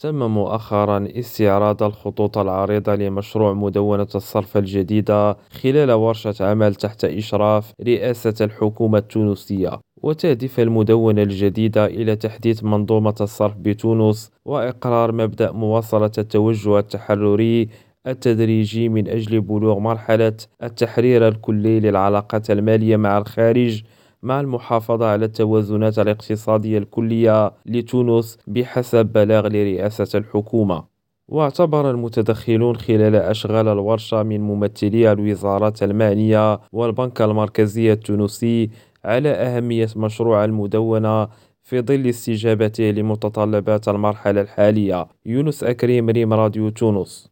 تم مؤخرا استعراض الخطوط العريضة لمشروع مدونة الصرف الجديدة خلال ورشة عمل تحت إشراف رئاسة الحكومة التونسية وتهدف المدونة الجديدة إلى تحديث منظومة الصرف بتونس وإقرار مبدأ مواصلة التوجه التحرري التدريجي من أجل بلوغ مرحلة التحرير الكلي للعلاقات المالية مع الخارج مع المحافظة على التوازنات الاقتصادية الكلية لتونس بحسب بلاغ لرئاسة الحكومة. واعتبر المتدخلون خلال أشغال الورشة من ممثلي الوزارات المعنية والبنك المركزي التونسي على أهمية مشروع المدونة في ظل استجابته لمتطلبات المرحلة الحالية. يونس أكريم ريم راديو تونس.